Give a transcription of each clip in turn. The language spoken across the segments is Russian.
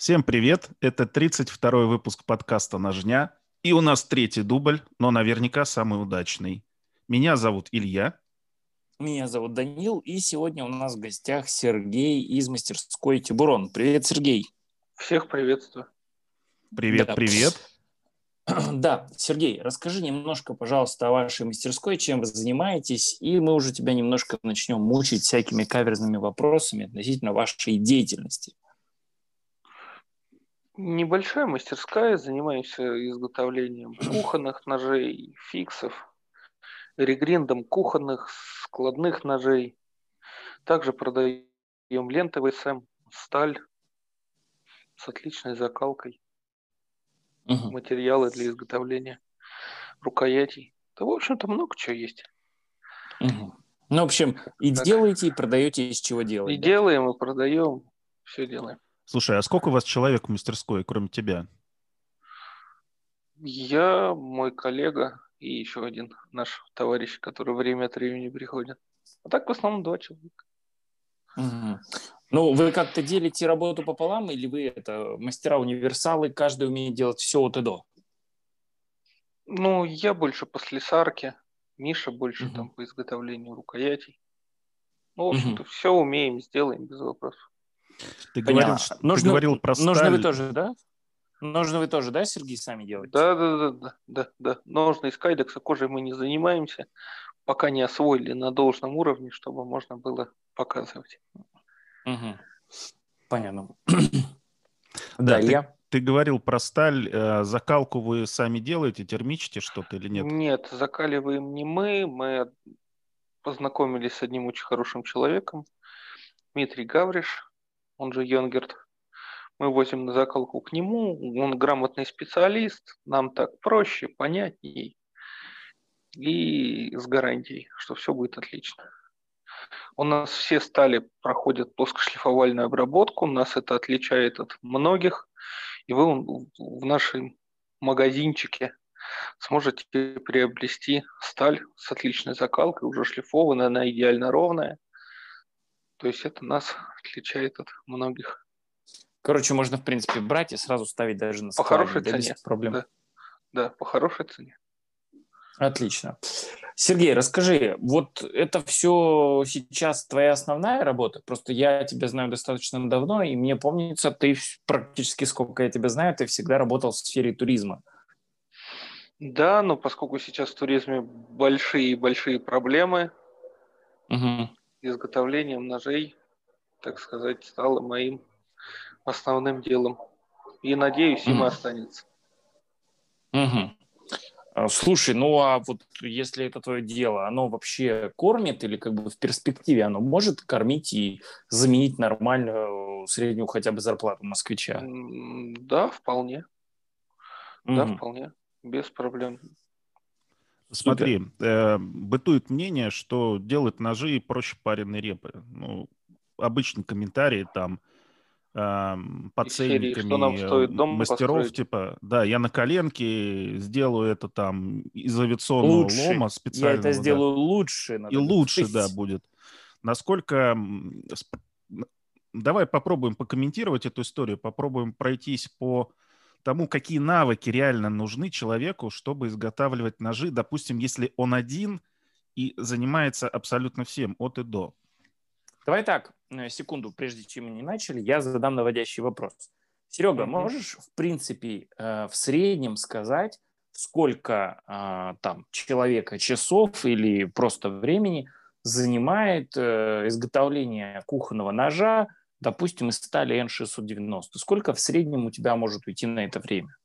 Всем привет! Это 32-й выпуск подкаста «Ножня». И у нас третий дубль, но наверняка самый удачный. Меня зовут Илья. Меня зовут Данил, и сегодня у нас в гостях Сергей из мастерской Тибурон. Привет, Сергей. Всех приветствую. Привет, да. привет. Да, Сергей, расскажи немножко, пожалуйста, о вашей мастерской, чем вы занимаетесь, и мы уже тебя немножко начнем мучить всякими каверзными вопросами относительно вашей деятельности. Небольшая мастерская, занимаемся изготовлением кухонных ножей, фиксов, регриндом кухонных, складных ножей. Также продаем ленты ВСМ, сталь с отличной закалкой, угу. материалы для изготовления рукоятей. Да, в общем-то, много чего есть. Угу. Ну, в общем, и так. делаете, и продаете, из чего делаете. И да? делаем, и продаем, все делаем. Слушай, а сколько у вас человек в мастерской, кроме тебя? Я, мой коллега и еще один наш товарищ, который время от времени приходит. А так в основном два человека. Угу. Ну, вы как-то делите работу пополам, или вы это мастера-универсалы, каждый умеет делать все от и до? Ну, я больше по слесарке, Миша больше угу. там по изготовлению рукоятей. Ну, в общем-то, угу. все умеем, сделаем без вопросов. Ты говорил, что, нужно, ты говорил про сталь. Нужно вы тоже, да? Нужно вы тоже, да, Сергей, сами делать? Да, да, да, да, да, да. Нужно из кайдекса кожей мы не занимаемся, пока не освоили на должном уровне, чтобы можно было показывать. Угу. Понятно. Да, да ты, я... ты говорил про сталь. Э, закалку вы сами делаете, термичите что-то или нет? Нет, закаливаем не мы. Мы познакомились с одним очень хорошим человеком, Дмитрий Гавриш он же Йонгерт. Мы возим на закалку к нему, он грамотный специалист, нам так проще, понятней и с гарантией, что все будет отлично. У нас все стали проходят плоскошлифовальную обработку, нас это отличает от многих, и вы в нашем магазинчике сможете приобрести сталь с отличной закалкой, уже шлифованная, она идеально ровная – то есть это нас отличает от многих. Короче, можно, в принципе, брать и сразу ставить даже на склад. По хорошей цене. Проблем. Да. да, по хорошей цене. Отлично. Сергей, расскажи, вот это все сейчас твоя основная работа? Просто я тебя знаю достаточно давно, и мне помнится, ты практически сколько я тебя знаю, ты всегда работал в сфере туризма. Да, но поскольку сейчас в туризме большие-большие проблемы, угу изготовлением ножей, так сказать, стало моим основным делом. И надеюсь, им mm. останется. Угу. Слушай, ну а вот если это твое дело, оно вообще кормит или как бы в перспективе оно может кормить и заменить нормальную среднюю хотя бы зарплату москвича? Да, вполне. Угу. Да, вполне. Без проблем. Смотри, э, бытует мнение, что делать ножи проще пареной репы. Ну, обычный комментарий там э, по ценниками мастеров, построить? типа, да, я на коленке сделаю это там из авиационного лучше. лома специально. Я это сделаю да. лучше. И лучше, быть. да, будет. Насколько... Давай попробуем покомментировать эту историю, попробуем пройтись по тому, какие навыки реально нужны человеку, чтобы изготавливать ножи, допустим, если он один и занимается абсолютно всем от и до. Давай так, э, секунду, прежде чем мы не начали, я задам наводящий вопрос. Серега, можешь, в принципе, э, в среднем сказать, сколько э, там человека часов или просто времени занимает изготовление кухонного ножа допустим, из стали N690, сколько в среднем у тебя может уйти на это время?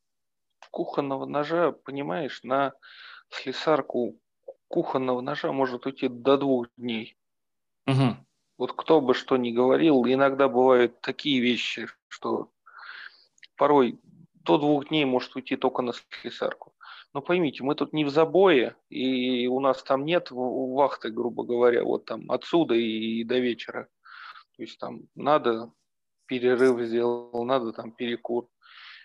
Кухонного ножа, понимаешь, на слесарку кухонного ножа может уйти до двух дней. Угу. Вот кто бы что ни говорил, иногда бывают такие вещи, что порой до двух дней может уйти только на слесарку. Но поймите, мы тут не в забое, и у нас там нет вахты, грубо говоря, вот там отсюда и до вечера. То есть там надо перерыв сделал, надо там перекур.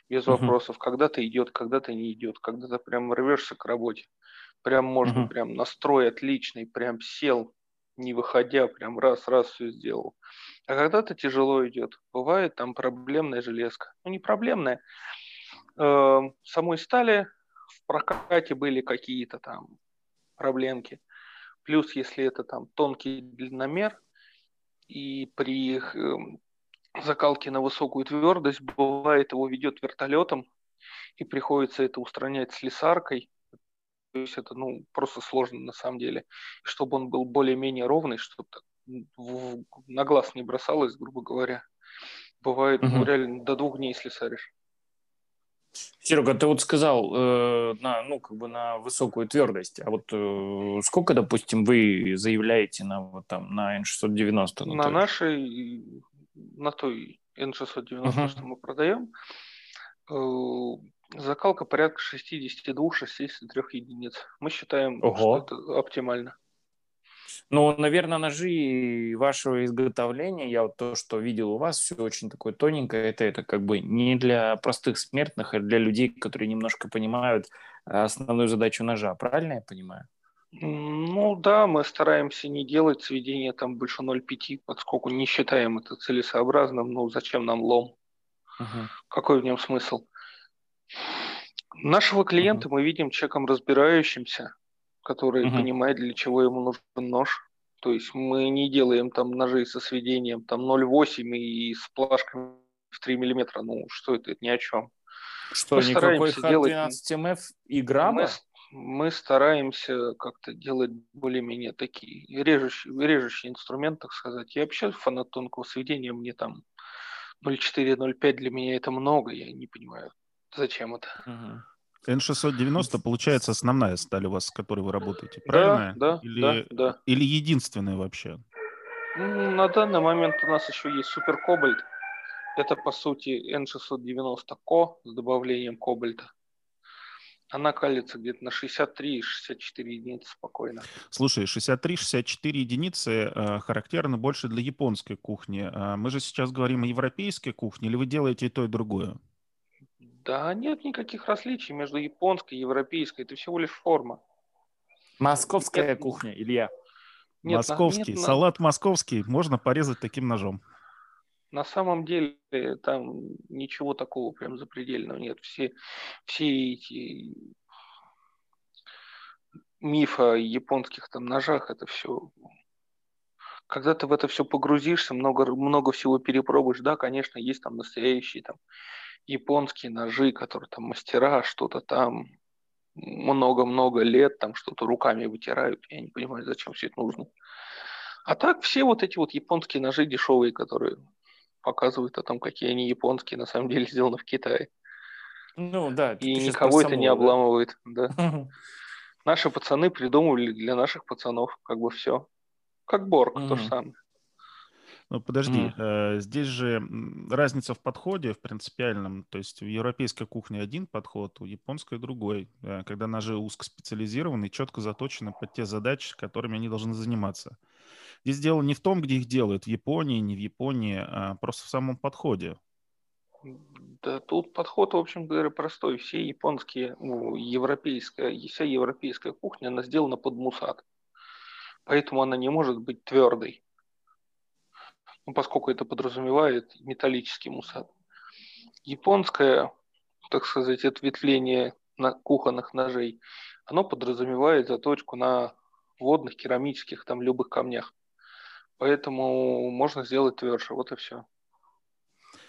Без uh-huh. вопросов. Когда-то идет, когда-то не идет. Когда-то прям рвешься к работе. Прям можно, uh-huh. прям настрой отличный, прям сел, не выходя, прям раз-раз все сделал. а когда-то тяжело идет. Бывает там проблемная железка. Ну, не проблемная. Э, самой стали в прокате были какие-то там проблемки. Плюс, если это там тонкий длинномер, и при э, закалке на высокую твердость, бывает, его ведет вертолетом, и приходится это устранять слесаркой. То есть это ну, просто сложно на самом деле. Чтобы он был более-менее ровный, чтобы на глаз не бросалось, грубо говоря. Бывает, угу. ну, реально до двух дней слесаришь. Серега, ты вот сказал э, на, ну, как бы на высокую твердость, а вот э, сколько, допустим, вы заявляете на вот там на N690? На, на нашей, на той N690, uh-huh. что мы продаем, э, закалка порядка 62-63 единиц. Мы считаем, Ого. что это оптимально. Ну, наверное, ножи вашего изготовления, я вот то, что видел у вас, все очень такое тоненькое, это, это как бы не для простых смертных, а для людей, которые немножко понимают э, основную задачу ножа. Правильно я понимаю? Ну да, мы стараемся не делать сведения там больше 0,5, поскольку не считаем это целесообразным. Ну зачем нам лом? Угу. Какой в нем смысл? Нашего клиента угу. мы видим человеком разбирающимся, который угу. понимает, для чего ему нужен нож. То есть мы не делаем там ножи со сведением там 0,8 и с плашками в 3 миллиметра. Ну, что это? Это ни о чем. Что, мы никакой H12MF и грамма? Мы, мы стараемся как-то делать более-менее такие режущие, режущие инструменты, так сказать. Я вообще фанат тонкого сведения, мне там 0,4-0,5 для меня это много, я не понимаю, зачем это. Угу. N690, получается, основная сталь у вас, с которой вы работаете, правильно? Да, да, или, да, да. Или единственная вообще? На данный момент у нас еще есть супер кобальт. Это, по сути, N690 Ко с добавлением кобальта. Она калится где-то на 63-64 единицы спокойно. Слушай, 63-64 единицы э, характерны больше для японской кухни. Э, мы же сейчас говорим о европейской кухне, или вы делаете и то, и другое? Да нет никаких различий между японской и европейской. Это всего лишь форма. Московская нет, кухня, Илья. Нет, московский. Нет, Салат московский можно порезать таким ножом. На самом деле там ничего такого прям запредельного нет. Все, все эти мифы о японских там ножах, это все когда ты в это все погрузишься, много, много всего перепробуешь, да, конечно, есть там настоящие там японские ножи, которые там мастера что-то там много-много лет там что-то руками вытирают. Я не понимаю, зачем все это нужно. А так все вот эти вот японские ножи дешевые, которые показывают о том, какие они японские, на самом деле сделаны в Китае. Ну да. И никого это не обламывает. Да. Наши пацаны придумывали для наших пацанов как бы все. Как Борг, то же самое. Ну, подожди, mm. здесь же разница в подходе, в принципиальном. То есть в европейской кухне один подход, у японской другой. Э, когда ножи узкоспециализированы, четко заточены под те задачи, которыми они должны заниматься. Здесь дело не в том, где их делают, в Японии, не в Японии, а просто в самом подходе. Да тут подход, в общем говоря, простой. Все японские, ну, европейская, вся европейская кухня, она сделана под мусат. Поэтому она не может быть твердой ну, поскольку это подразумевает металлический мусат. Японское, так сказать, ответвление на кухонных ножей, оно подразумевает заточку на водных, керамических, там, любых камнях. Поэтому можно сделать тверже, вот и все.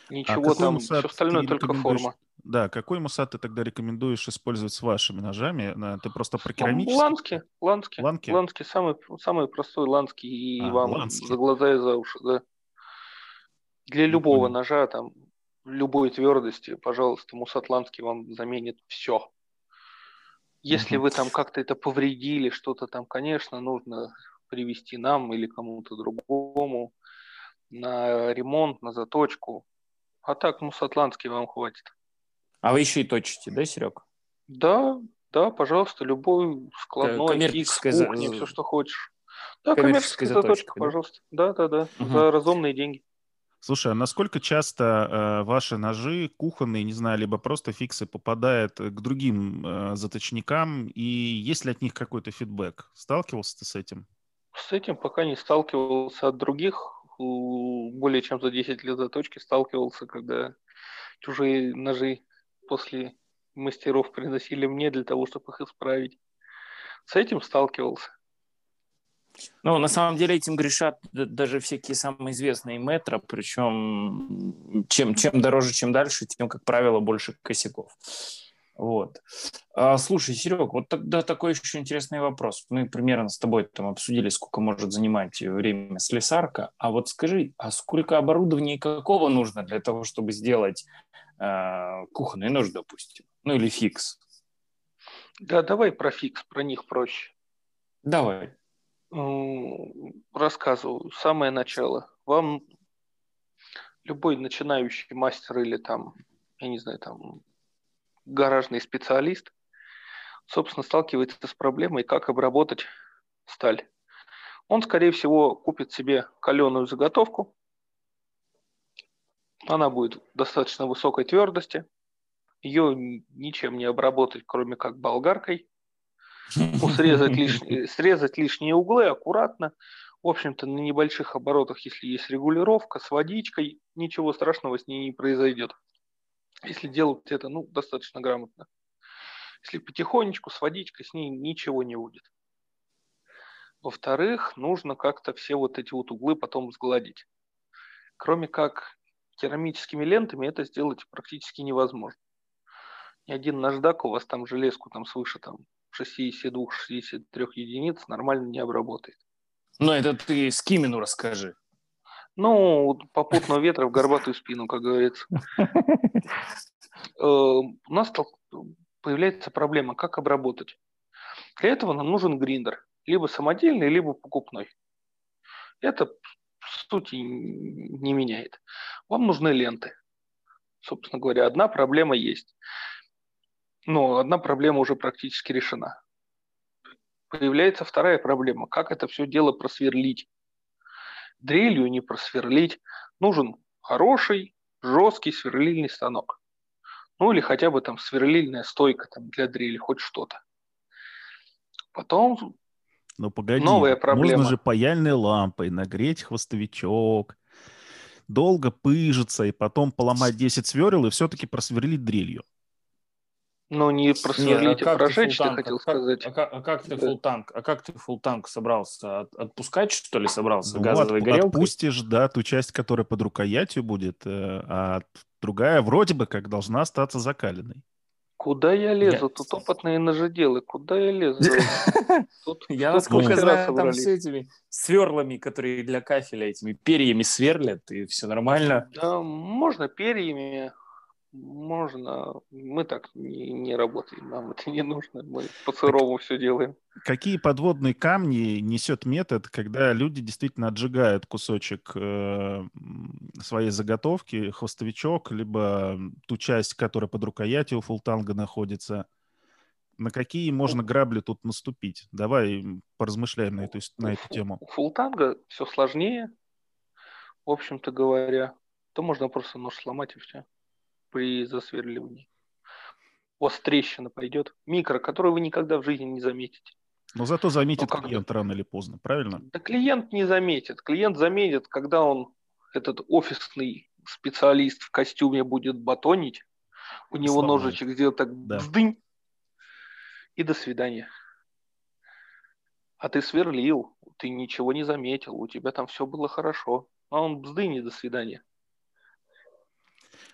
Ничего а там, все остальное только форма. Да, какой мусат ты тогда рекомендуешь использовать с вашими ножами? Ты просто про керамический? Лански, лански. Лански, лански самый, самый простой ланский и а, вам лански. за глаза и за уши, да. Для любого mm ножа, там, любой твердости, пожалуйста, мусатландский вам заменит все. Если mm вы там как-то это повредили, что-то там, конечно, нужно привести нам или кому-то другому на ремонт, на заточку. А так мусатландский вам хватит. А вы еще и точите, да, Серег? Да, да, пожалуйста, любой складной, коммерческая фикс, кухня, за... все, что хочешь. Да, коммерческая, коммерческая заточка, да? пожалуйста. Да, да, да, угу. за разумные деньги. Слушай, а насколько часто э, ваши ножи кухонные, не знаю, либо просто фиксы попадают к другим э, заточникам, и есть ли от них какой-то фидбэк? Сталкивался ты с этим? С этим пока не сталкивался от других более чем за 10 лет заточки сталкивался, когда чужие ножи после мастеров приносили мне для того, чтобы их исправить. С этим сталкивался. Ну, на самом деле этим грешат даже всякие самые известные метро, причем чем, чем дороже, чем дальше, тем, как правило, больше косяков. Вот. А, слушай, Серег, вот тогда такой еще интересный вопрос. Мы примерно с тобой там обсудили, сколько может занимать время слесарка. А вот скажи, а сколько оборудования какого нужно для того, чтобы сделать э, кухонный нож, допустим? Ну или фикс? Да, давай про фикс, про них проще. Давай. Рассказываю. Самое начало. Вам любой начинающий мастер или там, я не знаю, там гаражный специалист, собственно, сталкивается с проблемой, как обработать сталь. Он, скорее всего, купит себе каленую заготовку. Она будет достаточно высокой твердости. Ее ничем не обработать, кроме как болгаркой. Ну, срезать, лишние, срезать лишние углы аккуратно. В общем-то, на небольших оборотах, если есть регулировка с водичкой, ничего страшного с ней не произойдет. Если делать это ну, достаточно грамотно. Если потихонечку, с водичкой, с ней ничего не будет. Во-вторых, нужно как-то все вот эти вот углы потом сгладить. Кроме как керамическими лентами это сделать практически невозможно. Ни один наждак у вас там железку там свыше там 62-63 единиц нормально не обработает. Ну, это ты Скимину расскажи. Ну, попутного ветра в горбатую спину, как говорится. Э, у нас появляется проблема, как обработать. Для этого нам нужен гриндер, либо самодельный, либо покупной. Это сути не меняет. Вам нужны ленты. Собственно говоря, одна проблема есть. Но одна проблема уже практически решена. Появляется вторая проблема. Как это все дело просверлить? Дрелью не просверлить. Нужен хороший, жесткий сверлильный станок. Ну или хотя бы там сверлильная стойка там, для дрели, хоть что-то. Потом ну погоди, новая проблема. Можно же паяльной лампой нагреть хвостовичок, долго пыжиться и потом поломать 10 сверл и все-таки просверлить дрелью. Ну, не просверлить, а, а прожечь, ты хотел а сказать. А, как, а как ты фул танк? А как ты фул танк собрался? От, отпускать, что ли, собрался ну, газовой от, горелкой? Отпустишь, да, ту часть, которая под рукоятью будет, э, а другая вроде бы как должна остаться закаленной. Куда я лезу? Нет. Тут опытные ножеделы. Куда я лезу? я, насколько знаю, там с этими сверлами, которые для кафеля этими перьями сверлят, и все нормально. Да, можно перьями, можно. Мы так не, не работаем, нам это не нужно. Мы по сырому все делаем. Какие подводные камни несет метод, когда люди действительно отжигают кусочек э, своей заготовки, хвостовичок, либо ту часть, которая под рукоятью у фултанга находится? На какие можно грабли тут наступить? Давай поразмышляем на эту, на эту тему. У фултанга все сложнее, в общем-то говоря. То можно просто нож сломать и все при засверливании. У вас трещина пойдет, микро, которую вы никогда в жизни не заметите. Но зато заметит Но клиент рано или поздно, правильно? Да клиент не заметит. Клиент заметит, когда он, этот офисный специалист в костюме будет батонить, у него Сломает. ножичек сделает так да. бздынь, и до свидания. А ты сверлил, ты ничего не заметил, у тебя там все было хорошо. А он бздынь и до свидания.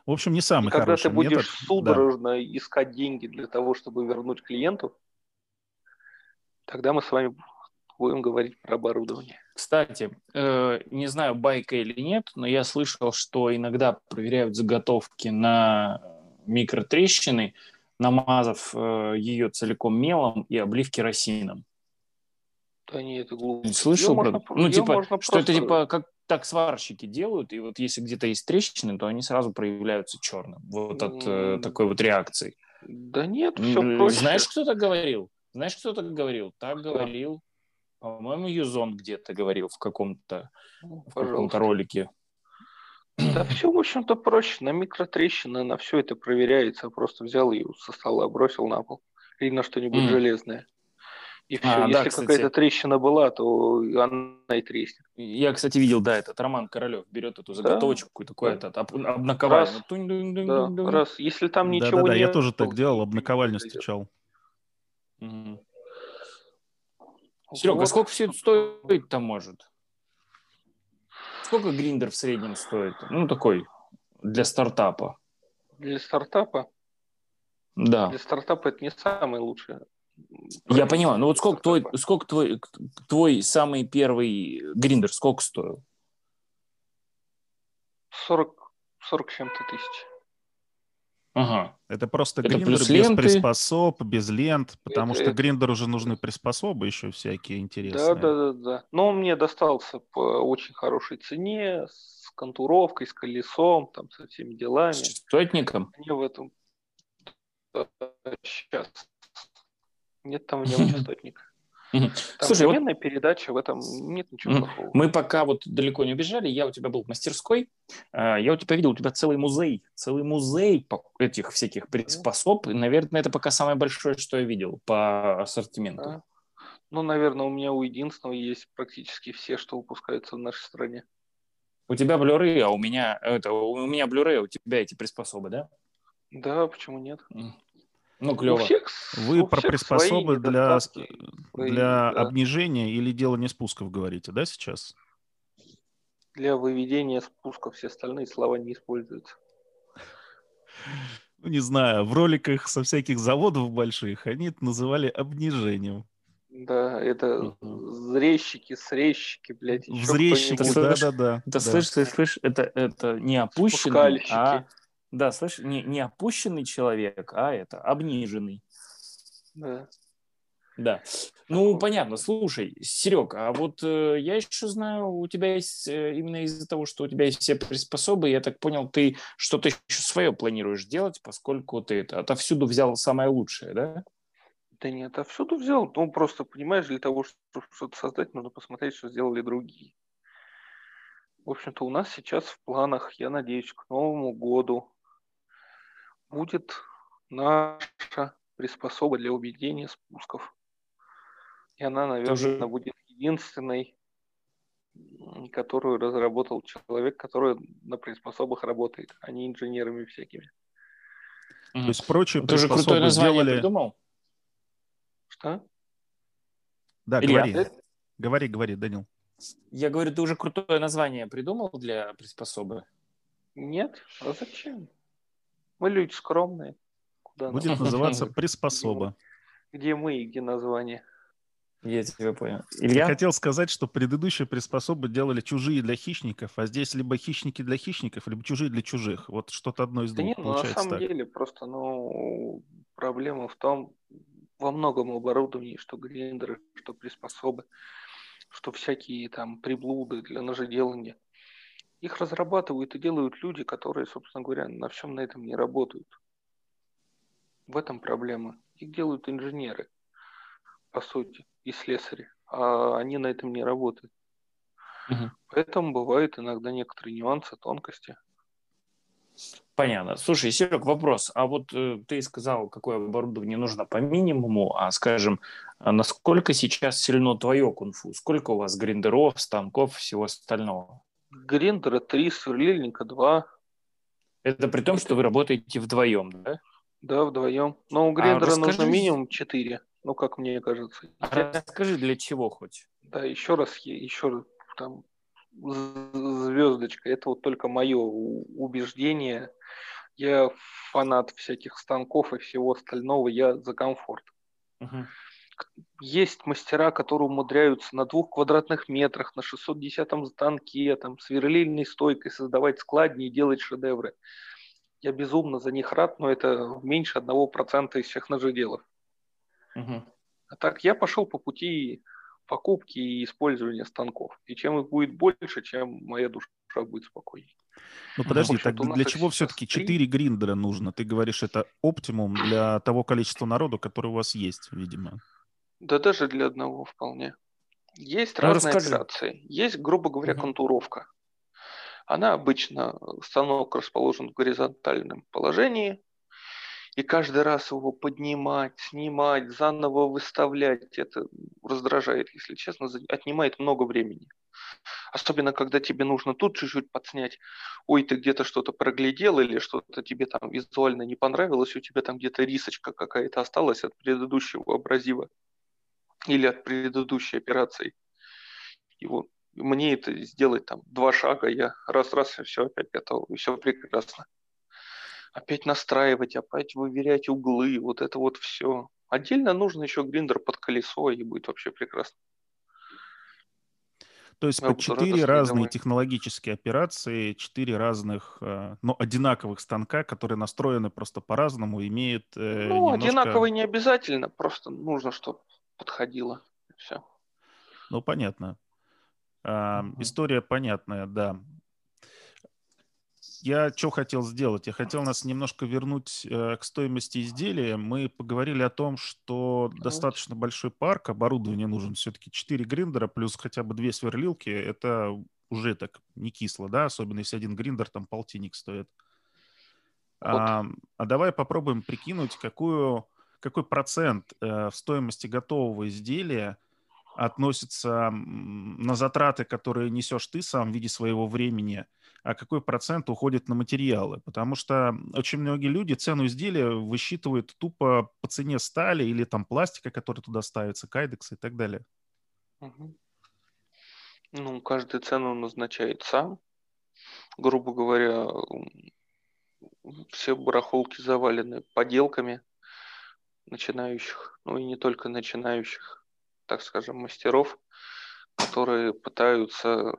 В общем, не самый и когда ты будешь метод. судорожно да. искать деньги для того, чтобы вернуть клиенту, тогда мы с вами будем говорить про оборудование. Кстати, э, не знаю, байка или нет, но я слышал, что иногда проверяют заготовки на микротрещины, намазав э, ее целиком мелом и облив керосином. Да нет, это глупо. Слышал про... Можно, ну, типа, что просто... это типа как так сварщики делают, и вот если где-то есть трещины, то они сразу проявляются черным. Вот от э, такой вот реакции. Да нет, все проще. Знаешь, кто так говорил? Знаешь, кто так говорил? Так говорил, по-моему, Юзон где-то говорил в каком-то ну, в каком-то ролике. Да все, в общем-то, проще. На микротрещины, на все это проверяется. Просто взял ее со стола, бросил на пол. Или на что-нибудь mm. железное. И все. А, Если да, какая-то трещина была, то она и треснет. Я, кстати, видел, да, этот Роман Королев берет эту заготовочку да? и такой да. этот об, обнаковальню. Раз, да, раз. Если там ничего да, да, нет... я тоже так делал, обнаковальню стучал. Угу. Серега, вот. сколько все это стоит там может? Сколько гриндер в среднем стоит? Ну, такой, для стартапа. Для стартапа? Да. Для стартапа это не самое лучшее. Я понимаю. Ну вот сколько твой, сколько твой, твой самый первый гриндер, сколько стоил? 40, 40 чем-то тысяч. Ага. Это просто это гриндер без ленты. приспособ, без лент, потому это, что это... гриндер уже нужны приспособы еще всякие интересные. Да, да, да, да. Но он мне достался по очень хорошей цене, с контуровкой, с колесом, там, со всеми делами. С частотником? Мне в этом... Сейчас. Нет там нем частотника. Там Слушай, вот... передача, в этом нет ничего плохого. Мы пока вот далеко не убежали, я у тебя был в мастерской, а, я у тебя видел, у тебя целый музей, целый музей этих всяких приспособ, и, наверное, это пока самое большое, что я видел по ассортименту. Да. Ну, наверное, у меня у единственного есть практически все, что выпускаются в нашей стране. У тебя Blu-ray, а у меня это у меня Blu-ray, а у тебя эти приспособы, да? Да, почему нет? Ну, клево. всех, Вы про приспособы для, для да. обнижения или дело не спусков говорите, да, сейчас? Для выведения спусков все остальные слова не используются. Ну, не знаю, в роликах со всяких заводов больших они это называли обнижением. Да, это зрещики, срещики, блядь. Взрещики, да-да-да. Это, слышь, слышь, слышь, это, это не опущенные, а да, слышь, не, не опущенный человек, а это обниженный. Да. Да. Ну, понятно. Слушай, Серег, а вот э, я еще знаю, у тебя есть э, именно из-за того, что у тебя есть все приспособы, я так понял, ты что-то еще свое планируешь делать, поскольку ты это отовсюду взял самое лучшее, да? Да нет, отовсюду взял. Ну, просто, понимаешь, для того, чтобы что-то создать, нужно посмотреть, что сделали другие. В общем-то, у нас сейчас в планах, я надеюсь, к Новому году будет наша приспособа для уведения спусков. И она, наверное, Тоже... будет единственной, которую разработал человек, который на приспособах работает, а не инженерами всякими. То есть прочие Ты же крутое название сделали... придумал? Что? Да, Илья, говори. Говори, говори, Данил. Я говорю, ты уже крутое название придумал для приспособы? Нет, а зачем? Мы люди скромные. Куда Будет нам? называться приспособа. Где мы и где название? Я тебя понял. Илья? Я хотел сказать, что предыдущие приспособы делали чужие для хищников, а здесь либо хищники для хищников, либо чужие для чужих. Вот что-то одно из двух да нет, ну, на самом так. деле просто, ну, проблема в том, во многом оборудовании, что гриндеры, что приспособы, что всякие там приблуды для ножеделания. Их разрабатывают и делают люди, которые, собственно говоря, на всем на этом не работают. В этом проблема. Их делают инженеры, по сути, и слесари, а они на этом не работают. Угу. Поэтому бывают иногда некоторые нюансы, тонкости. Понятно. Слушай, Серег, вопрос. А вот э, ты сказал, какое оборудование нужно по минимуму, а скажем, а насколько сейчас сильно твое кунг-фу? Сколько у вас гриндеров, станков, всего остального? Гриндера 3, сверлильника 2. Это при том, что вы работаете вдвоем, да? Да, вдвоем. Но у Гриндера а нужно минимум 4, ну, как мне кажется. А расскажи, для чего хоть? Да, еще раз, еще раз, там, звездочка. Это вот только мое убеждение. Я фанат всяких станков и всего остального. Я за комфорт. Угу есть мастера, которые умудряются на двух квадратных метрах, на 610-м станке, там, сверлильной стойкой создавать складни и делать шедевры. Я безумно за них рад, но это меньше одного процента из всех ножеделов. Угу. А так я пошел по пути покупки и использования станков. И чем их будет больше, чем моя душа будет спокойнее. Ну подожди, так для чего все-таки 4 гриндера нужно? Ты говоришь, это оптимум для того количества народу, который у вас есть, видимо. Да даже для одного вполне. Есть ну, разные расскажи. операции. Есть, грубо говоря, угу. контуровка. Она обычно, станок расположен в горизонтальном положении, И каждый раз его поднимать, снимать, заново выставлять, это раздражает, если честно, отнимает много времени. Особенно, когда тебе нужно тут чуть-чуть подснять. Ой, ты где-то что-то проглядел или что-то тебе там визуально не понравилось, у тебя там где-то рисочка какая-то осталась от предыдущего абразива или от предыдущей операции. И вот мне это сделать там два шага, я раз-раз, и все опять готово, и все прекрасно опять настраивать, опять выверять углы, вот это вот все. Отдельно нужно еще гриндер под колесо, и будет вообще прекрасно. То есть по четыре разные технологические операции, четыре разных, э, но одинаковых станка, которые настроены просто по-разному, имеют э, Ну, немножко... одинаковые не обязательно, просто нужно, чтобы подходило. Все. Ну, понятно. А, угу. История понятная, да я что хотел сделать? Я хотел нас немножко вернуть э, к стоимости изделия. Мы поговорили о том, что достаточно большой парк, оборудование нужен все-таки 4 гриндера плюс хотя бы 2 сверлилки. Это уже так не кисло, да, особенно если один гриндер там полтинник стоит. Вот. А, а давай попробуем прикинуть, какую, какой процент э, в стоимости готового изделия относится на затраты, которые несешь ты сам в виде своего времени – а какой процент уходит на материалы. Потому что очень многие люди цену изделия высчитывают тупо по цене стали или там пластика, который туда ставится, кайдекса и так далее. Ну, каждую цену назначает сам. Грубо говоря, все барахолки завалены поделками начинающих, ну и не только начинающих, так скажем, мастеров, которые пытаются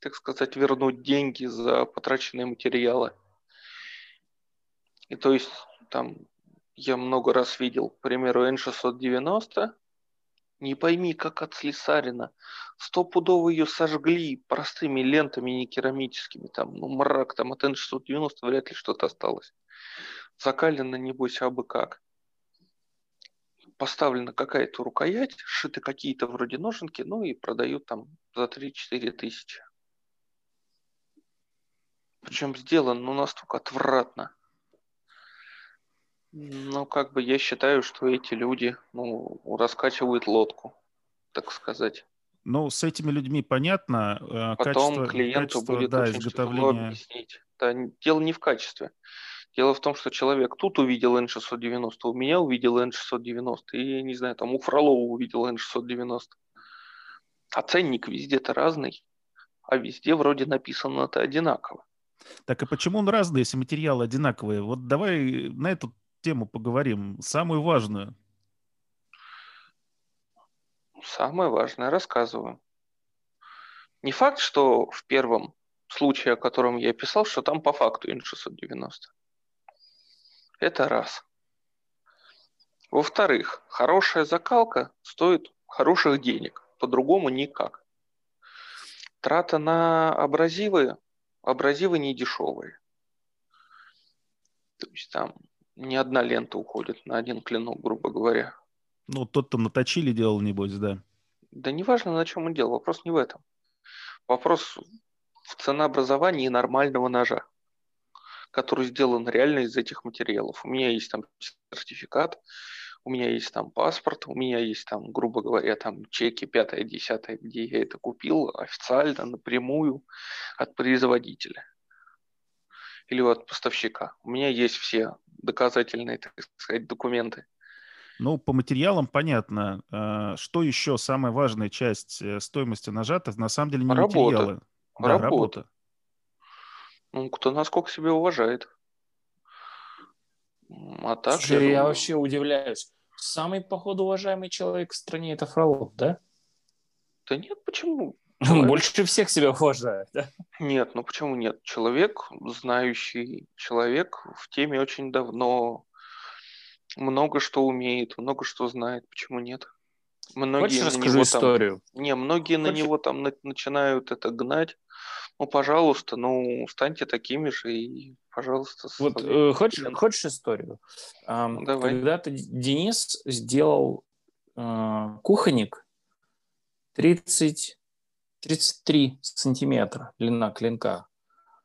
так сказать, вернуть деньги за потраченные материалы. И то есть там я много раз видел, к примеру, N690, не пойми, как от слесарина. Стопудово ее сожгли простыми лентами, не керамическими. Там, ну, мрак, там от N690 вряд ли что-то осталось. Закалено, небось, абы как. Поставлена какая-то рукоять, сшиты какие-то вроде ноженки, ну и продают там за 3-4 тысячи. Причем сделан, ну, настолько отвратно. Ну, как бы я считаю, что эти люди, ну, раскачивают лодку, так сказать. Ну, с этими людьми понятно. Э, Потом качество, клиенту качество, будет да, очень изготовления... объяснить. Да, дело не в качестве. Дело в том, что человек тут увидел N690, у меня увидел N690, и, не знаю, там у Фролова увидел N690. А ценник везде-то разный, а везде вроде написано это одинаково. Так а почему он разный, если материалы одинаковые? Вот давай на эту тему поговорим, самую важную. Самое важное рассказываю. Не факт, что в первом случае, о котором я писал, что там по факту N690. Это раз. Во-вторых, хорошая закалка стоит хороших денег. По-другому никак. Трата на абразивы Абразивы не дешевые. То есть там не одна лента уходит на один клинок, грубо говоря. Ну, тот там наточили делал, небось, да? Да неважно, на чем он делал, вопрос не в этом. Вопрос в ценообразовании нормального ножа, который сделан реально из этих материалов. У меня есть там сертификат, у меня есть там паспорт, у меня есть там, грубо говоря, там чеки пятое, десятое, где я это купил официально, напрямую от производителя или от поставщика. У меня есть все доказательные, так сказать, документы. Ну, по материалам понятно. А, что еще самая важная часть э, стоимости? Это на самом деле не работа. материалы. Да, работа. Ну, кто насколько себя уважает. А так, Слушай, я, я вообще удивляюсь. Самый, походу, уважаемый человек в стране это Фролов, да? Да нет, почему? Человек... Больше всех себя уважает, да? Нет, ну почему нет? Человек, знающий человек, в теме очень давно, много что умеет, много что знает. Почему нет? Многие Хочешь, расскажу него историю? Там... Не, многие Хочешь? на него там начинают это гнать. Ну, пожалуйста, ну, станьте такими же и пожалуйста. Вот э, хочешь, хочешь историю? Давай. Когда-то Денис сделал э, кухонник 30, 33 сантиметра длина клинка.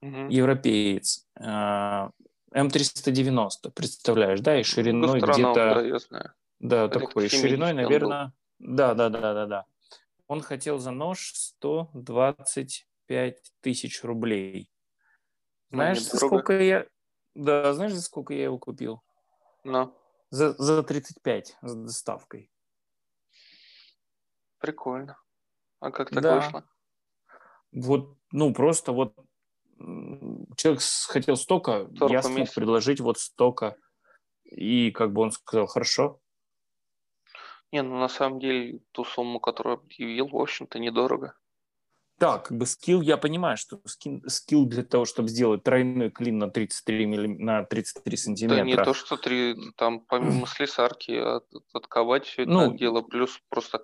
Угу. Европеец. Э, М390, представляешь, да, и шириной где-то... Да. Да, такой шириной, наверное... Да, да, да, да, да. Он хотел за нож 125 тысяч рублей. Знаешь, за сколько я... Да, знаешь, за сколько я его купил? Ну. За, за 35 с доставкой. Прикольно. А как так да. вышло? Вот, ну, просто вот человек хотел столько, я смог месяц. предложить вот столько. И как бы он сказал, хорошо. Не, ну на самом деле ту сумму, которую объявил, в общем-то, недорого. Да, как бы скилл, я понимаю, что скин, скилл для того, чтобы сделать тройной клин на 33, миллим, на 33 сантиметра. Да не то, что три, там помимо слесарки от, отковать все это ну, дело, плюс просто,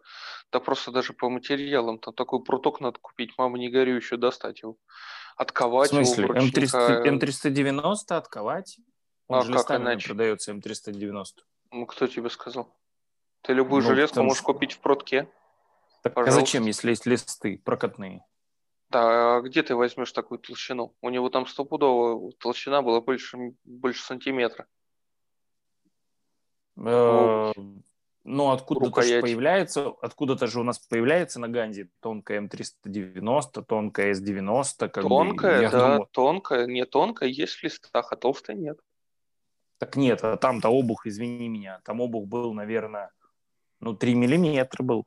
да просто даже по материалам, там такой пруток надо купить, мама не горю, еще достать его. Отковать В смысле? его М300, М390 отковать? Он а же как иначе? продается М390. Ну, кто тебе сказал? Ты любую ну, железку можешь что... купить в протке. Так а зачем, если есть листы прокатные? Да, а где ты возьмешь такую толщину? У него там стопудово толщина была больше, больше сантиметра. Э, ну, откуда-то же появляется, откуда-то же у нас появляется на Ганзе тонкая М390, тонкая С90. тонкая, да, думаю... тонкая, не тонкая есть в листах, а толстая нет. Так нет, а там-то обух, извини меня, там обух был, наверное, ну, 3 миллиметра был.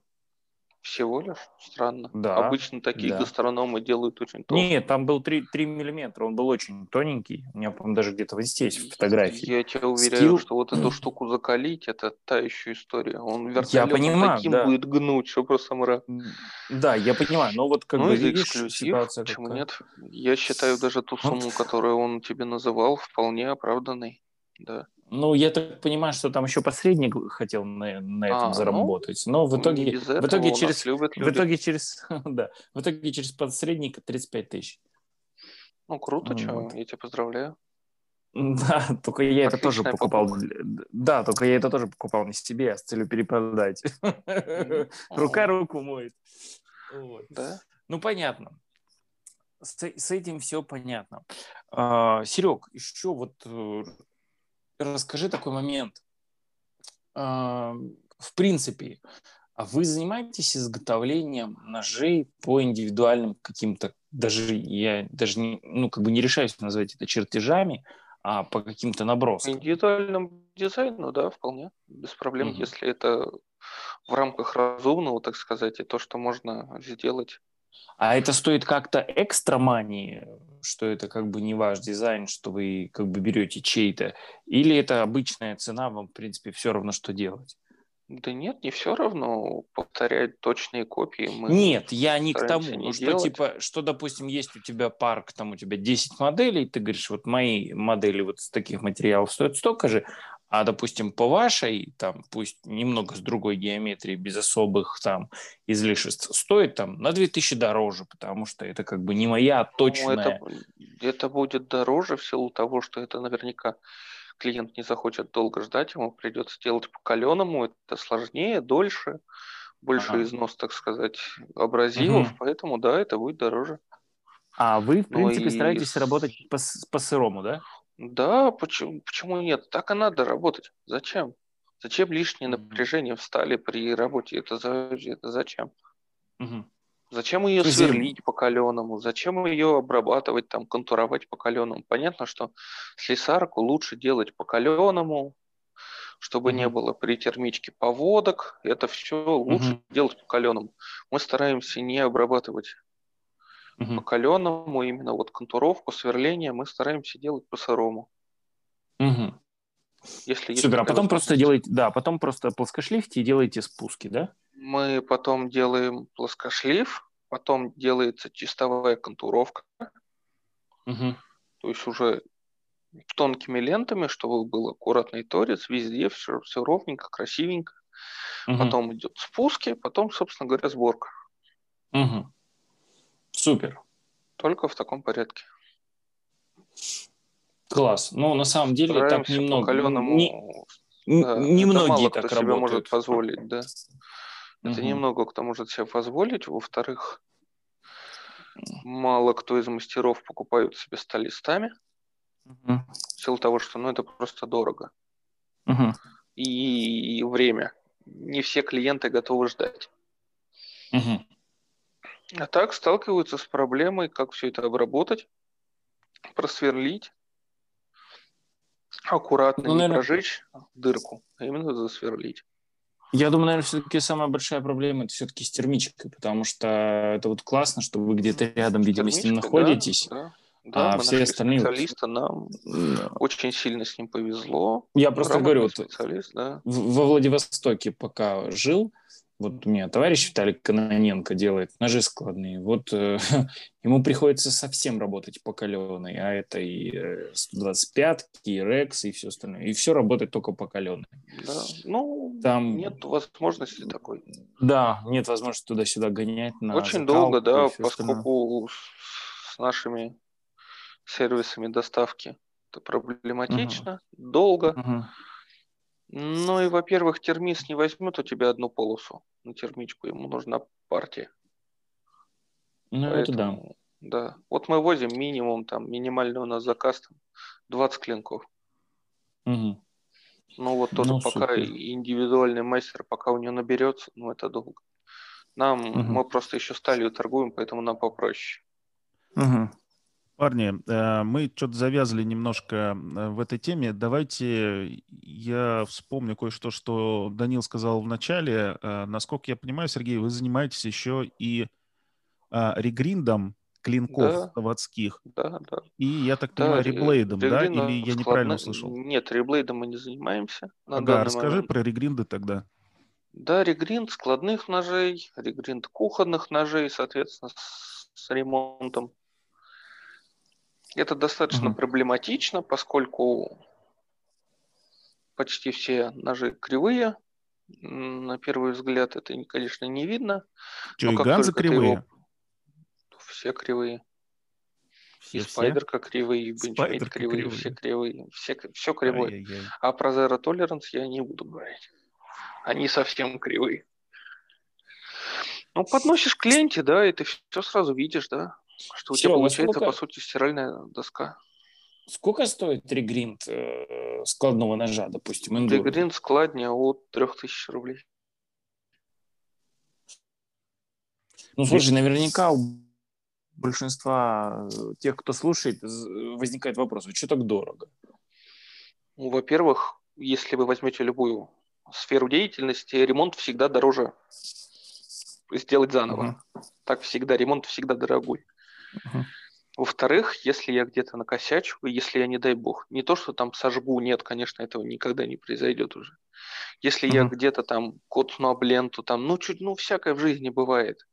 Всего лишь? Странно. Да. Обычно такие да. гастрономы делают очень толстые. Нет, там был 3, 3 миллиметра, он был очень тоненький. У меня, по-моему, даже где-то вот здесь фотографии. Я тебя уверяю, Скилл... что вот эту штуку закалить, это та еще история. Он вертолетом понимаю, таким да. будет гнуть, что просто мрак. Да, я понимаю, но вот как ну, бы видишь, эксклюзив, почему какая? нет? Я считаю даже ту сумму, которую он тебе называл, вполне оправданной. Да. Ну, я так понимаю, что там еще посредник хотел на, на этом а, заработать. Но в итоге, в итоге через, любят в итоге через, да, в итоге через посредника 35 тысяч. Ну, круто, вот. я тебя поздравляю. Да, только я Отличная это тоже покупал. Покупка. Да, только я это тоже покупал не себе, а с целью перепродать. Рука руку моет. Да? Ну, понятно. С, с этим все понятно. А, Серег, еще вот э, расскажи такой момент. А, в принципе, а вы занимаетесь изготовлением ножей по индивидуальным каким-то, даже я даже не, ну, как бы не решаюсь назвать это чертежами, а по каким-то наброскам? Индивидуальным дизайну, да, вполне, без проблем, угу. если это в рамках разумного, так сказать, и то, что можно сделать. А это стоит как-то экстра мании что это как бы не ваш дизайн, что вы как бы берете чей-то, или это обычная цена, вам, в принципе, все равно, что делать? Да нет, не все равно. Повторять точные копии мы Нет, я не к тому. Не ну, что, типа, что, допустим, есть у тебя парк, там у тебя 10 моделей, ты говоришь, вот мои модели вот с таких материалов стоят столько же, а, допустим, по вашей, там, пусть немного с другой геометрией, без особых там излишеств, стоит там на 2000 дороже, потому что это как бы не моя точная... Ну, это, это будет дороже в силу того, что это наверняка клиент не захочет долго ждать, ему придется делать по каленому, это сложнее, дольше, больше ага. износ, так сказать, абразивов, угу. поэтому да, это будет дороже. А вы, в ну принципе, и... стараетесь работать по, по сырому, да? Да, почему, почему нет? Так и надо работать. Зачем? Зачем лишнее напряжение в стали при работе? Это, за, это зачем? Угу. Зачем ее сверлить по каленому? Зачем ее обрабатывать, там, контуровать по каленому? Понятно, что слесарку лучше делать по каленому, чтобы mm не было при термичке поводок. Это все лучше mm делать по каленому. Мы стараемся не обрабатывать Угу. По каленому именно вот контуровку, сверление мы стараемся делать по сырому. Угу. Если Супер, а потом просто делаете, да, потом просто плоскошлифте и делаете спуски, да? Мы потом делаем плоскошлиф, потом делается чистовая контуровка. Угу. То есть уже тонкими лентами, чтобы был аккуратный торец, везде все, все ровненько, красивенько. Угу. Потом идет спуски, потом, собственно говоря, сборка. Угу. Супер. Только в таком порядке. Класс. Ну, на самом деле, Стараемся так немного. Каленому... Не, да, немногие мало так кто работают. себе может позволить, да. Это угу. немного кто может себе позволить. Во-вторых, мало кто из мастеров покупают себе столистами. Угу. В силу того, что ну, это просто дорого. Угу. И, и время. Не все клиенты готовы ждать. Угу. А так сталкиваются с проблемой, как все это обработать, просверлить, аккуратно ну, не наверное... прожечь дырку, а именно засверлить. Я думаю, наверное, все-таки самая большая проблема это все-таки с термичкой, потому что это вот классно, что вы где-то рядом, видимо, с ним находитесь. Да, да. Да, а мы все остальные специалиста, нам да. очень сильно с ним повезло. Я просто говорю, вот да. во Владивостоке пока жил, вот у меня товарищ Виталий Каноненко делает ножи складные. Вот э, ему приходится совсем работать по каленой, а это и 125, э, и Рекс, и все остальное. И все работает только по каленой. Да, ну, Там... нет возможности такой. Да, нет возможности туда-сюда гонять. На Очень долго, да, поскольку с нашими сервисами доставки это проблематично, угу. долго. Угу. Ну и, во-первых, термист не возьмет у тебя одну полосу на термичку, ему нужна партия. Ну, Поэтому, это да. Да. Вот мы возим минимум, там, минимальный у нас заказ, там, 20 клинков. Угу. Ну, вот тоже ну, пока супер. индивидуальный мастер, пока у него наберется, ну, это долго. Нам, угу. мы просто еще сталью торгуем, поэтому нам попроще. Угу. Парни, э, мы что-то завязали немножко э, в этой теме. Давайте я вспомню кое-что, что Данил сказал в начале. Э, насколько я понимаю, Сергей, вы занимаетесь еще и регриндом клинков да, заводских. Да, да. И, я так да, понимаю, реблейдом, да? Или я неправильно услышал? Нет, реблейдом мы не занимаемся. Ага, расскажи момент. про регринды тогда. Да, регринд складных ножей, регринд кухонных ножей, соответственно, с ремонтом. Это достаточно угу. проблематично, поскольку почти все ножи кривые. На первый взгляд это, конечно, не видно. Что, и ганзы кривые? Его... Все кривые. Все, и спайдерка кривые, и бенчмейт кривые, кривые, все кривые. Все, все кривое. Ай-яй-яй. А про Zero Tolerance я не буду говорить. Они совсем кривые. Ну, подносишь к ленте, да, и ты все сразу видишь, да. Что у тебя получается, сколько... по сути, стиральная доска. Сколько стоит регринт э, складного ножа, допустим, эндуро? Регринт складня от 3000 рублей. Ну, слушай, наверняка у большинства э, тех, кто слушает, возникает вопрос, что так дорого? Ну, во-первых, если вы возьмете любую сферу деятельности, ремонт всегда дороже сделать заново. Uh-huh. Так всегда, ремонт всегда дорогой. Uh-huh. Во-вторых, если я где-то накосячу, если я, не дай бог, не то, что там сожгу, нет, конечно, этого никогда не произойдет уже. Если uh-huh. я где-то там коцну об ленту, там, ну, чуть, ну, всякое в жизни бывает.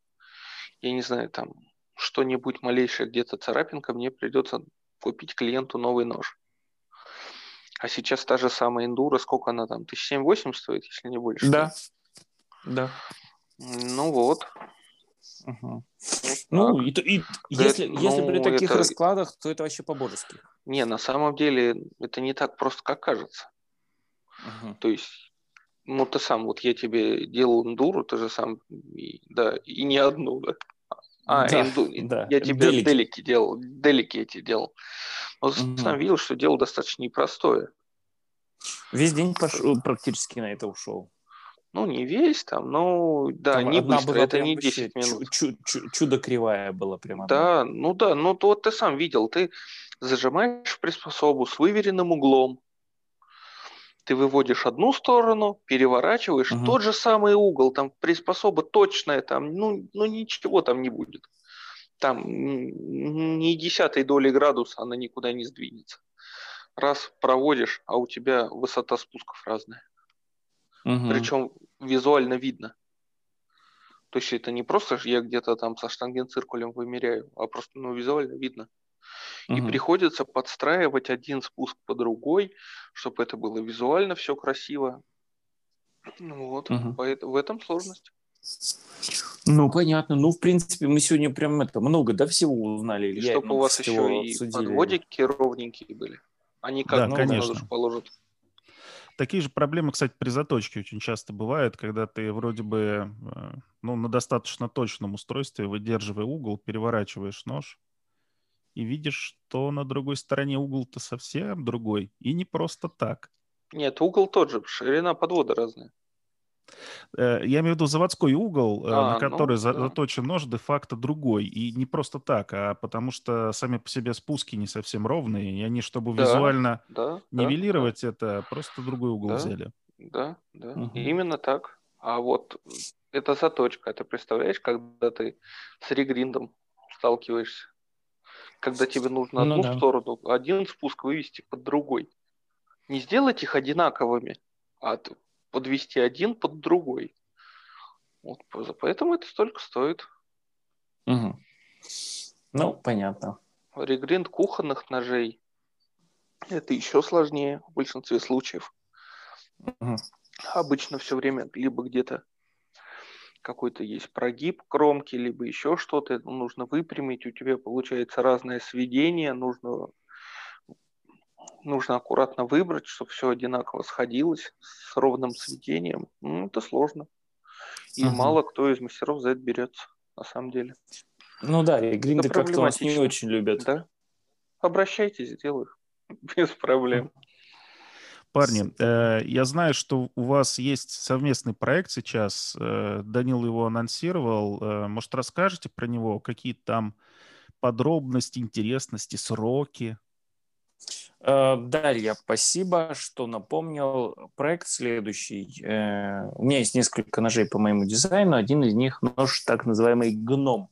Я не знаю, там, что-нибудь малейшее где-то царапинка, мне придется купить клиенту новый нож. А сейчас та же самая эндура, сколько она там, 1700-8 стоит, если не больше? Да, да. Ну вот. Угу. Ну, и, и, да, если, ну, если при таких это... раскладах, то это вообще по-божески. Не, на самом деле это не так просто, как кажется. Угу. То есть, ну ты сам, вот я тебе делал эндуру, ты же сам, и, да, и не одну, да. А, да, энду... да. я тебе делики. делики делал, делики эти делал. Но угу. сам видел, что дело достаточно непростое. Весь день пошел, практически на это ушел. Ну, не весь там, ну, да, там не быстро, это не 10 минут. Чу- чу- чудо кривая была прямо. Да, ну да, ну то вот ты сам видел, ты зажимаешь приспособу с выверенным углом, ты выводишь одну сторону, переворачиваешь, угу. тот же самый угол, там приспособа точная, там, ну, ну ничего там не будет. Там ни десятой доли градуса она никуда не сдвинется. Раз проводишь, а у тебя высота спусков разная. Угу. Причем визуально видно. То есть это не просто я где-то там со штангенциркулем вымеряю, а просто ну, визуально видно. Угу. И приходится подстраивать один спуск по другой, чтобы это было визуально все красиво. Ну вот, угу. в этом сложность. Ну, понятно. Ну, в принципе, мы сегодня прям это много, да, всего узнали. И чтобы у вас еще и подводики ровненькие были. Они как да, конечно. положат. Такие же проблемы, кстати, при заточке очень часто бывают, когда ты вроде бы э, ну, на достаточно точном устройстве, выдерживая угол, переворачиваешь нож, и видишь, что на другой стороне угол-то совсем другой. И не просто так. Нет, угол тот же, ширина подвода разная. Э, я имею в виду заводской угол, э, а, на который ну, заточен нож, де-факто другой. И не просто так, а потому что сами по себе спуски не совсем ровные, и они, чтобы да, визуально да, нивелировать да, это, просто другой угол да, взяли. Да, да, угу. именно так. А вот это заточка. Ты представляешь, когда ты с регриндом сталкиваешься? Когда тебе нужно ну, одну да. сторону, один спуск вывести под другой. Не сделать их одинаковыми, а подвести один под другой. Вот, поэтому это столько стоит. Угу. Ну, понятно. Регринд кухонных ножей это еще сложнее в большинстве случаев. Угу. Обычно все время либо где-то какой-то есть прогиб кромки, либо еще что-то, нужно выпрямить, у тебя получается разное сведение, нужно, нужно аккуратно выбрать, чтобы все одинаково сходилось с ровным сведением. Ну, это сложно. И угу. мало кто из мастеров за это берется, на самом деле. Ну да, и гринды как-то нас не очень любят. Да. Обращайтесь, сделаю. Без проблем. Парни, э, я знаю, что у вас есть совместный проект сейчас. Э, Данил его анонсировал. Э, может, расскажете про него? Какие там подробности, интересности, сроки? Э, Дарья, спасибо, что напомнил. Проект следующий. Э, у меня есть несколько ножей по моему дизайну. Один из них нож так называемый гном.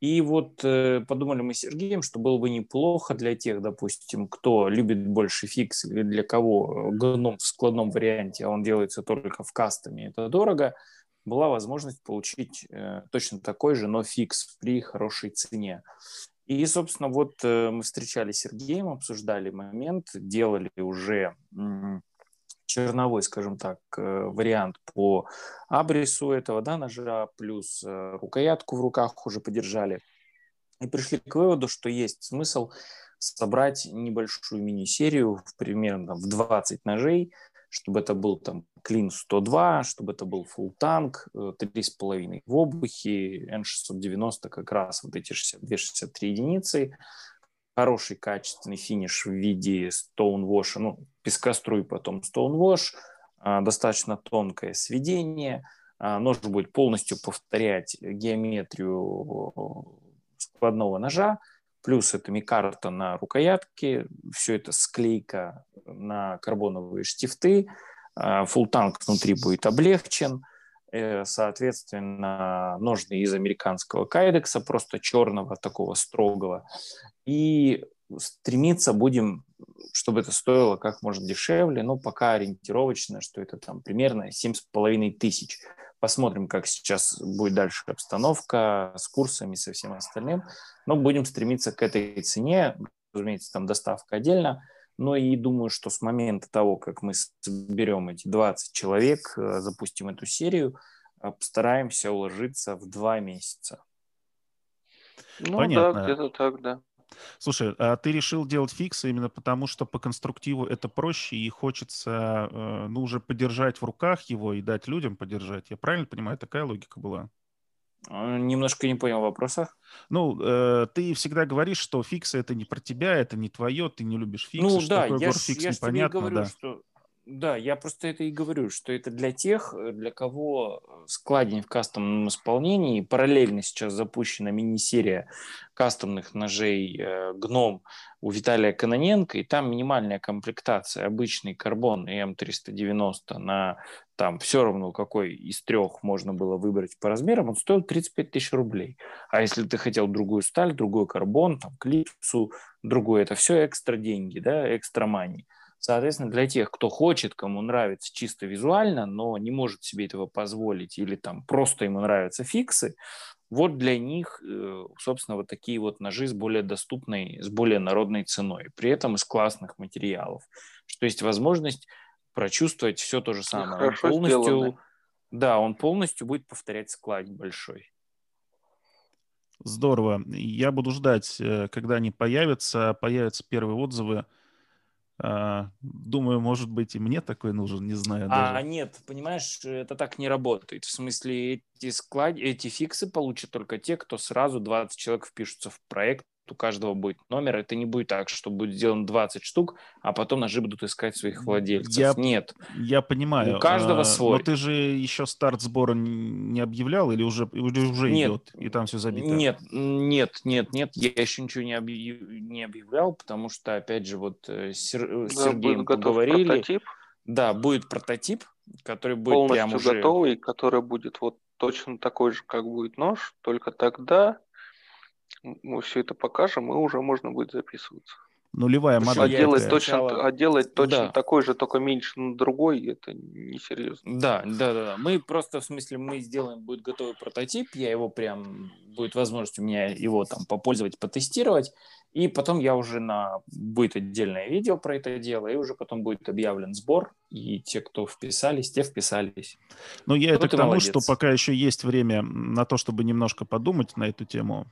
И вот э, подумали мы с Сергеем, что было бы неплохо для тех, допустим, кто любит больше фикс или для кого гном в складном варианте, а он делается только в кастоме, это дорого, была возможность получить точно такой же, но фикс при хорошей цене. И, собственно, вот э, мы встречались с Сергеем, обсуждали момент, делали уже черновой, скажем так, э, вариант по абрису этого да, ножа, плюс э, рукоятку в руках уже подержали. И пришли к выводу, что есть смысл собрать небольшую мини-серию, примерно в 20 ножей, чтобы это был там Клин 102, чтобы это был full танк, 3,5 в обухе, N690 как раз вот эти 62-63 единицы, хороший качественный финиш в виде Stonewash, ну, пескоструй, потом Stonewash, а, достаточно тонкое сведение, а, нож будет полностью повторять геометрию складного ножа, плюс это микарта на рукоятке, все это склейка на карбоновые штифты, full а, танк внутри будет облегчен, э, соответственно, ножны из американского кайдекса, просто черного, такого строгого, и стремиться будем, чтобы это стоило как можно дешевле, но пока ориентировочно, что это там примерно 7,5 тысяч. Посмотрим, как сейчас будет дальше обстановка с курсами, со всем остальным. Но будем стремиться к этой цене. Разумеется, там доставка отдельно. Но и думаю, что с момента того, как мы соберем эти 20 человек, э, запустим эту серию, э, постараемся уложиться в два месяца. Ну Понятно. да, где-то так, да. Слушай, а ты решил делать фиксы именно потому, что по конструктиву это проще и хочется, э, ну, уже подержать в руках его и дать людям подержать. Я правильно понимаю, такая логика была? А, немножко не понял вопроса. Ну, э, ты всегда говоришь, что фиксы это не про тебя, это не твое, ты не любишь фиксы. Ну что да, такое я, ж, фикс, я непонятно, тебе говорю, да. что да, я просто это и говорю, что это для тех, э, для кого э, складень в кастомном исполнении. Параллельно сейчас запущена мини-серия кастомных ножей э, «Гном» у Виталия Каноненко, и там минимальная комплектация, обычный карбон и М390 на там все равно какой из трех можно было выбрать по размерам, он стоил 35 тысяч рублей. А если ты хотел другую сталь, другой карбон, там, клипсу, другой, это все экстра деньги, да, экстра мани. Соответственно, для тех, кто хочет, кому нравится чисто визуально, но не может себе этого позволить, или там просто ему нравятся фиксы, вот для них, э, собственно, вот такие вот ножи с более доступной, с более народной ценой, при этом из классных материалов, что есть возможность прочувствовать все то же самое. Хорошо он полностью, сделано. да, он полностью будет повторять склад большой. Здорово. Я буду ждать, э, когда они появятся, появятся первые отзывы. А, думаю, может быть, и мне такой нужен, не знаю. А даже. нет, понимаешь, это так не работает. В смысле, эти склад, эти фиксы получат только те, кто сразу 20 человек впишутся в проект у каждого будет номер. Это не будет так, что будет сделано 20 штук, а потом ножи будут искать своих владельцев. Я, Нет. Я понимаю. У каждого а, свой. Но ты же еще старт сбора не объявлял или уже, или уже нет, идет, и там все забито? Нет, нет, нет, нет. Я еще ничего не, объяв... не объявлял, потому что, опять же, вот э, с да, Сергеем поговорили. Прототип. Да, будет прототип, который будет Полностью прям уже... готовый, который будет вот точно такой же, как будет нож, только тогда мы все это покажем, и уже можно будет записываться. Нулевая модель. А делать, точно, а делать точно да. такой же, только меньше на другой, это несерьезно. Да, да, да, да. Мы просто, в смысле, мы сделаем, будет готовый прототип, я его прям, будет возможность у меня его там попользовать, потестировать, и потом я уже на... Будет отдельное видео про это дело, и уже потом будет объявлен сбор, и те, кто вписались, те вписались. Ну, я вот это к тому, молодец. что пока еще есть время на то, чтобы немножко подумать на эту тему.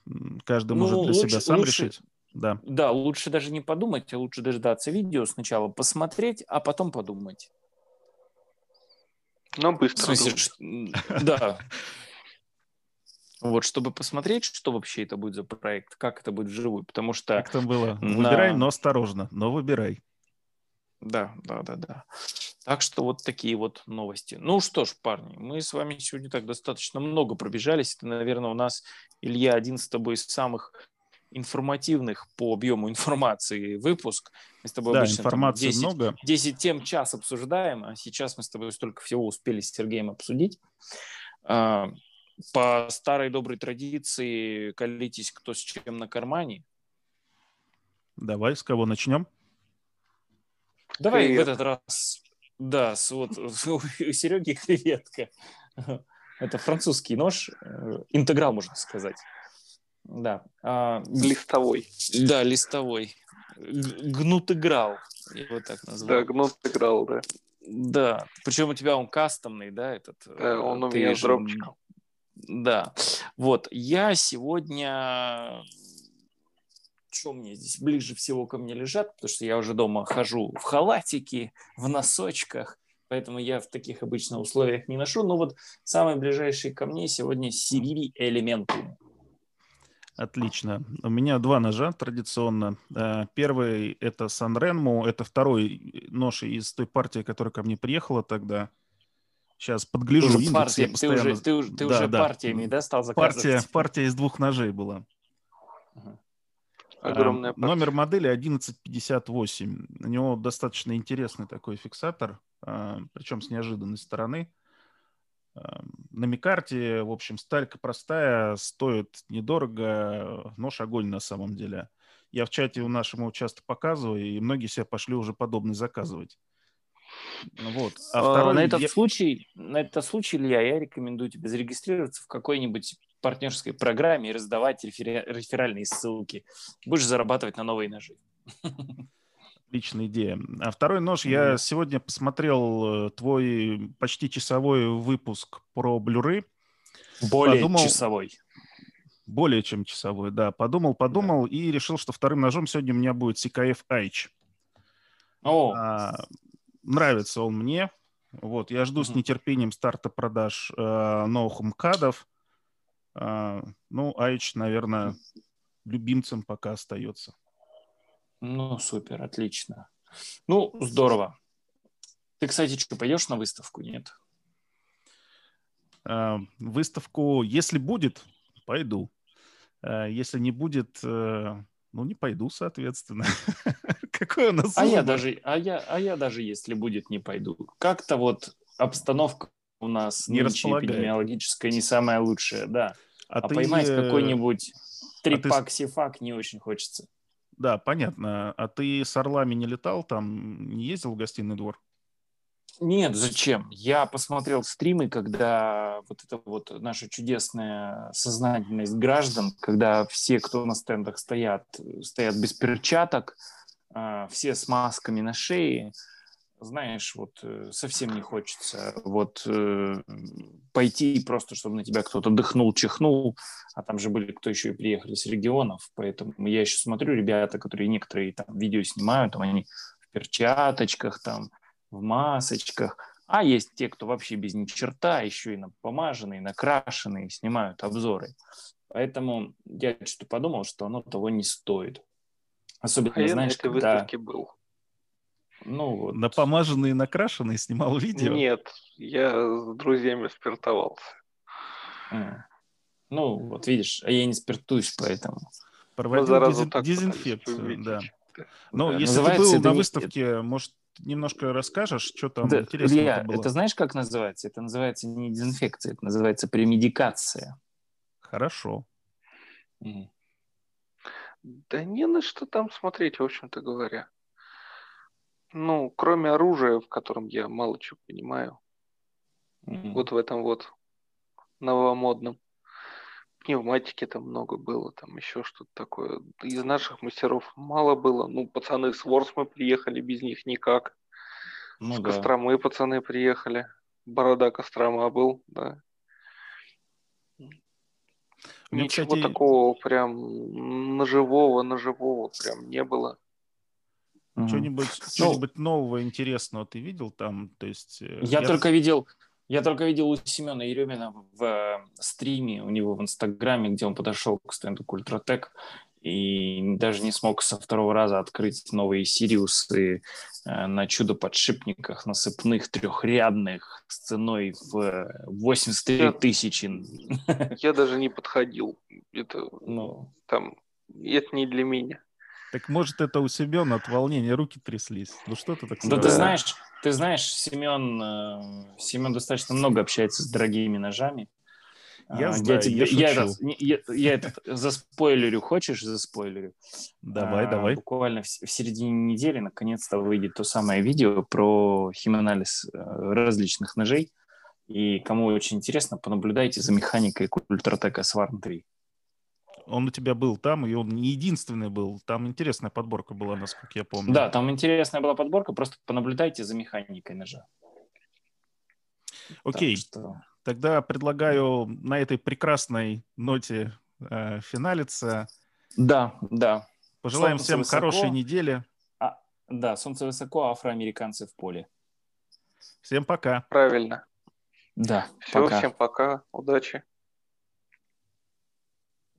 Каждый ну, может для лучше, себя сам лучше, решить. Да. да, лучше даже не подумать, а лучше дождаться видео сначала, посмотреть, а потом подумать. Ну, быстро. В смысле, да. Вот, чтобы посмотреть, что вообще это будет за проект, как это будет вживую, потому что... Как там было? Выбирай, на... но осторожно, но выбирай. Да, да, да, да. Так что вот такие вот новости. Ну что ж, парни, мы с вами сегодня так достаточно много пробежались. Это, наверное, у нас, Илья, один с тобой из самых информативных по объему информации выпуск. Мы с тобой да, обычно информации 10, много. 10 тем час обсуждаем, а сейчас мы с тобой столько всего успели с Сергеем обсудить. А, по старой доброй традиции колитесь кто с чем на кармане. Давай, с кого начнем? Давай Привет. в этот раз, да, с, вот, у Сереги креветка. Это французский нож, э, интеграл, можно сказать. Да. А, листовой. Да, листовой. Гнут играл, его так назвал. Да, гнут играл, да. Да, причем у тебя он кастомный, да, этот? Да, он у меня с дропчиком. Да, вот, я сегодня, что мне здесь ближе всего ко мне лежат, потому что я уже дома хожу в халатике, в носочках, поэтому я в таких обычно условиях не ношу, но вот самый ближайший ко мне сегодня Сирили Элементум. Отлично. У меня два ножа традиционно. Э, первый – это Санренму. Это второй нож из той партии, которая ко мне приехала тогда. Сейчас подгляжу ты индекс. Партия, ты постоянно... уже, ты, уже, ты да, уже да. партиями да, стал заказывать? Партия, партия из двух ножей была. Огромная партия. Номер модели 1158. У него достаточно интересный такой фиксатор, а, причем с неожиданной стороны. На Микарте, в общем, сталька простая, стоит недорого, нож огонь на самом деле. Я в чате у нашему часто показываю, и многие себе пошли уже подобный заказывать. Вот. А, а второй, на этот я... случай, на этот случай, Илья, я рекомендую тебе зарегистрироваться в какой-нибудь партнерской программе и раздавать рефер... реферальные ссылки. Будешь зарабатывать на новые ножи. Отличная идея. А второй нож, mm. я сегодня посмотрел э, твой почти часовой выпуск про блюры. Более подумал, часовой. Более чем часовой, да. Подумал, подумал да. и решил, что вторым ножом сегодня у меня будет CKF Айч. О. А, нравится он мне. Вот, я жду mm-hmm. с нетерпением старта продаж э, новых МКАДов. Э, ну, Айч, наверное, любимцем пока остается. Ну, супер, отлично. Ну, здорово. Ты, кстати, что, пойдешь на выставку, нет? Э, выставку, если будет, пойду. Э, если не будет, э, ну, не пойду, соответственно. Какой у нас а я даже, а я, а я даже, если будет, не пойду. Как-то вот обстановка у нас не эпидемиологическая не самая лучшая, да. А, а ты... поймать какой-нибудь трипак-сифак а ты... не очень хочется. Да, понятно. А ты с Орлами не летал там, не ездил в гостиный двор? Нет, зачем? Я посмотрел стримы, когда вот это вот наша чудесная сознательность граждан, когда все, кто на стендах стоят, стоят без перчаток, а, все с масками на шее, знаешь, вот э, совсем не хочется вот э, пойти просто, чтобы на тебя кто-то дыхнул, чихнул, а там же были, кто еще и приехали с регионов, поэтому я еще смотрю, ребята, которые некоторые там видео снимают, там они в перчаточках, там в масочках, а есть те, кто вообще без ни черта, еще и напомаженные, накрашенные, снимают обзоры. Поэтому я что-то подумал, что оно того не стоит. Особенно, А я на знаешь, этой когда... был. Ну, вот, Напомаженный и накрашенный снимал видео. Нет, я с друзьями спиртовался. м. ну, вот видишь, а я не спиртуюсь, поэтому. Проводил заразу дезин- так дезинфекцию, да. Ну, Да. если ты был это на не- выставке, может, немножко расскажешь, что там Да, интересно Илья, было? это знаешь, как называется? Это называется не дезинфекция, это называется премедикация. Хорошо. М. Да не на что там смотреть, в общем-то говоря. Ну, кроме оружия, в котором я мало чего понимаю. М. Вот в этом вот новомодном. Пневматики там много было, там еще что-то такое. Из наших мастеров мало было. Ну, пацаны с Ворс мы приехали, без них никак. Ну с да. Костромы пацаны приехали. Борода Кострома был, да. У меня, Ничего кстати, такого прям ножевого, ножевого прям не было. Мгм. Что-нибудь, что-нибудь нового, интересного ты видел там? То есть, э, Я только видел, я только видел у Семена Еремина в э, стриме у него в Инстаграме, где он подошел к стенду Культратек и даже не смог со второго раза открыть новые Сириусы э, на чудо-подшипниках насыпных трехрядных с ценой в э, 83 Я- тысячи. Я даже не подходил. Это Ну, там, это не для меня. Так может, это у Семена от волнения руки тряслись? Ну что ты так да ты сказал? знаешь, ты знаешь, Семен, э, Семен достаточно много общается с дорогими ножами. Я А, знаю, тебе- я я, я, я этот заспойлерю. Хочешь заспойлерю? Давай, А, давай. Буквально в, в середине недели наконец-то выйдет то самое видео про химанализ э, различных ножей. И кому очень интересно, понаблюдайте за механикой Ультратека Сварн 3. Он у тебя был там, и он не единственный был. Там интересная подборка была, насколько я помню. Да, там интересная была подборка, просто понаблюдайте за механикой ножа. Окей, Так что- тогда предлагаю на этой прекрасной ноте э, финалиться. Да, да. Пожелаем Солнце всем высоко. хорошей недели. Да, солнце высоко, а афроамериканцы в поле. Всем пока. Правильно. Да, Все, пока. всем пока. Удачи.